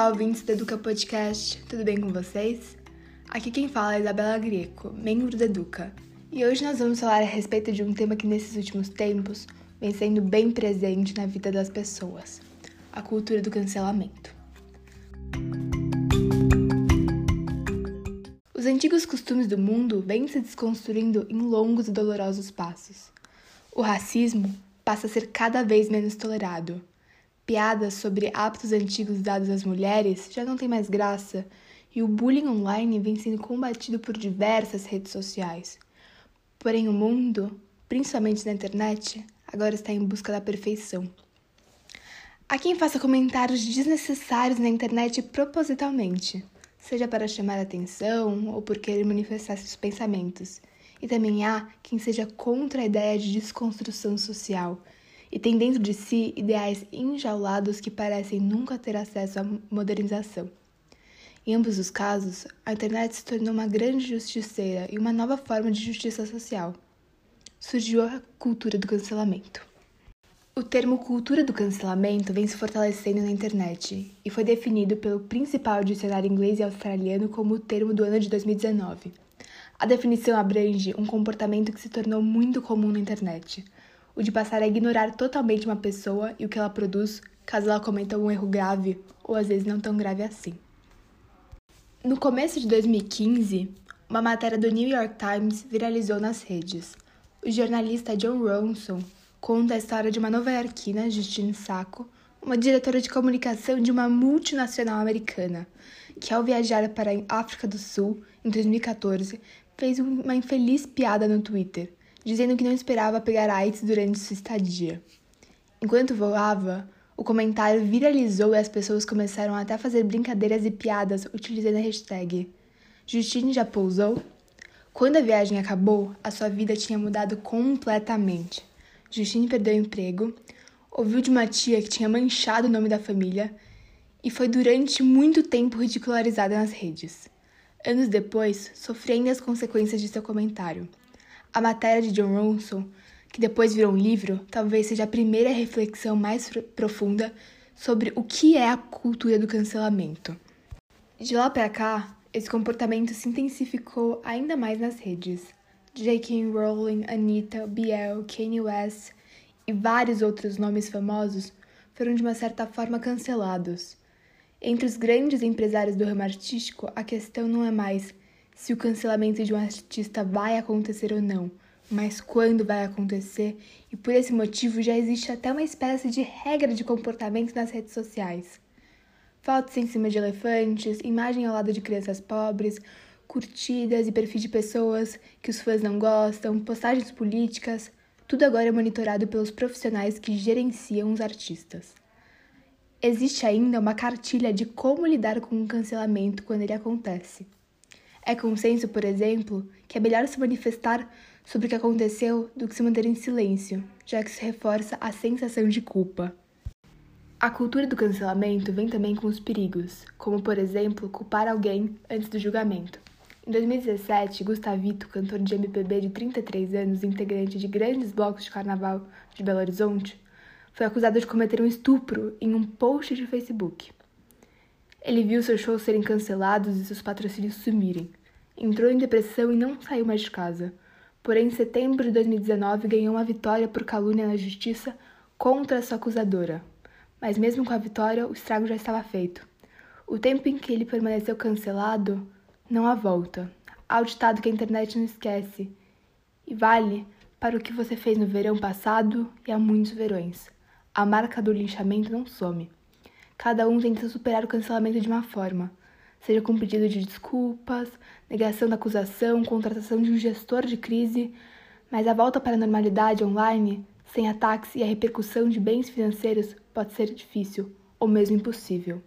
Olá, ouvintes do Educa Podcast, tudo bem com vocês? Aqui quem fala é Isabela Greco, membro do Educa, e hoje nós vamos falar a respeito de um tema que nesses últimos tempos vem sendo bem presente na vida das pessoas: a cultura do cancelamento. Os antigos costumes do mundo vêm se desconstruindo em longos e dolorosos passos. O racismo passa a ser cada vez menos tolerado Piadas sobre hábitos antigos dados às mulheres já não tem mais graça e o bullying online vem sendo combatido por diversas redes sociais. Porém, o mundo, principalmente na internet, agora está em busca da perfeição. Há quem faça comentários desnecessários na internet propositalmente, seja para chamar atenção ou por querer manifestar seus pensamentos. E também há quem seja contra a ideia de desconstrução social e tem dentro de si ideais enjaulados que parecem nunca ter acesso à modernização. Em ambos os casos, a internet se tornou uma grande justiceira e uma nova forma de justiça social. Surgiu a cultura do cancelamento. O termo cultura do cancelamento vem se fortalecendo na internet e foi definido pelo principal dicionário inglês e australiano como o termo do ano de 2019. A definição abrange um comportamento que se tornou muito comum na internet, o de passar a ignorar totalmente uma pessoa e o que ela produz caso ela cometa um erro grave ou às vezes não tão grave assim. No começo de 2015, uma matéria do New York Times viralizou nas redes. O jornalista John Ronson conta a história de uma nova-iorquina, Justine Sacco, uma diretora de comunicação de uma multinacional americana, que ao viajar para a África do Sul em 2014 fez uma infeliz piada no Twitter, dizendo que não esperava pegar AIDS durante sua estadia. Enquanto voava, o comentário viralizou e as pessoas começaram até a fazer brincadeiras e piadas utilizando a hashtag Justine já pousou? Quando a viagem acabou, a sua vida tinha mudado completamente. Justine perdeu o emprego, ouviu de uma tia que tinha manchado o nome da família e foi durante muito tempo ridicularizada nas redes. Anos depois, sofreu ainda as consequências de seu comentário. A matéria de John Ronson, que depois virou um livro, talvez seja a primeira reflexão mais profunda sobre o que é a cultura do cancelamento. De lá para cá, esse comportamento se intensificou ainda mais nas redes. J.K. Rowling, Anita, Biel, Kanye West e vários outros nomes famosos foram de uma certa forma cancelados. Entre os grandes empresários do ramo artístico, a questão não é mais se o cancelamento de um artista vai acontecer ou não, mas quando vai acontecer, e por esse motivo já existe até uma espécie de regra de comportamento nas redes sociais. Fotos em cima de elefantes, imagem ao lado de crianças pobres, curtidas e perfis de pessoas que os fãs não gostam, postagens políticas, tudo agora é monitorado pelos profissionais que gerenciam os artistas. Existe ainda uma cartilha de como lidar com um cancelamento quando ele acontece. É consenso, por exemplo, que é melhor se manifestar sobre o que aconteceu do que se manter em silêncio, já que se reforça a sensação de culpa. A cultura do cancelamento vem também com os perigos, como por exemplo culpar alguém antes do julgamento. Em 2017, Gustavito, cantor de MPB de 33 anos, integrante de grandes blocos de carnaval de Belo Horizonte, foi acusado de cometer um estupro em um post de Facebook. Ele viu seus shows serem cancelados e seus patrocínios sumirem. Entrou em depressão e não saiu mais de casa. Porém, em setembro de 2019, ganhou uma vitória por calúnia na justiça contra sua acusadora. Mas, mesmo com a vitória, o estrago já estava feito. O tempo em que ele permaneceu cancelado, não há volta. Há o ditado que a internet não esquece. E vale para o que você fez no verão passado e há muitos verões. A marca do linchamento não some. Cada um tenta superar o cancelamento de uma forma, seja com pedido de desculpas, negação da acusação, contratação de um gestor de crise, mas a volta para a normalidade online, sem ataques e a repercussão de bens financeiros, pode ser difícil ou mesmo impossível.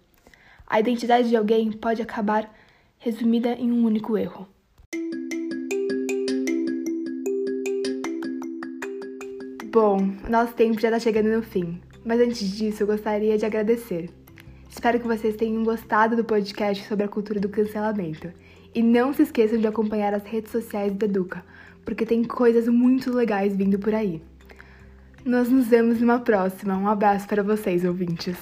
A identidade de alguém pode acabar resumida em um único erro. Bom, nosso tempo já está chegando no fim, mas antes disso eu gostaria de agradecer. Espero que vocês tenham gostado do podcast sobre a cultura do cancelamento. E não se esqueçam de acompanhar as redes sociais do Educa, porque tem coisas muito legais vindo por aí. Nós nos vemos numa próxima. Um abraço para vocês, ouvintes.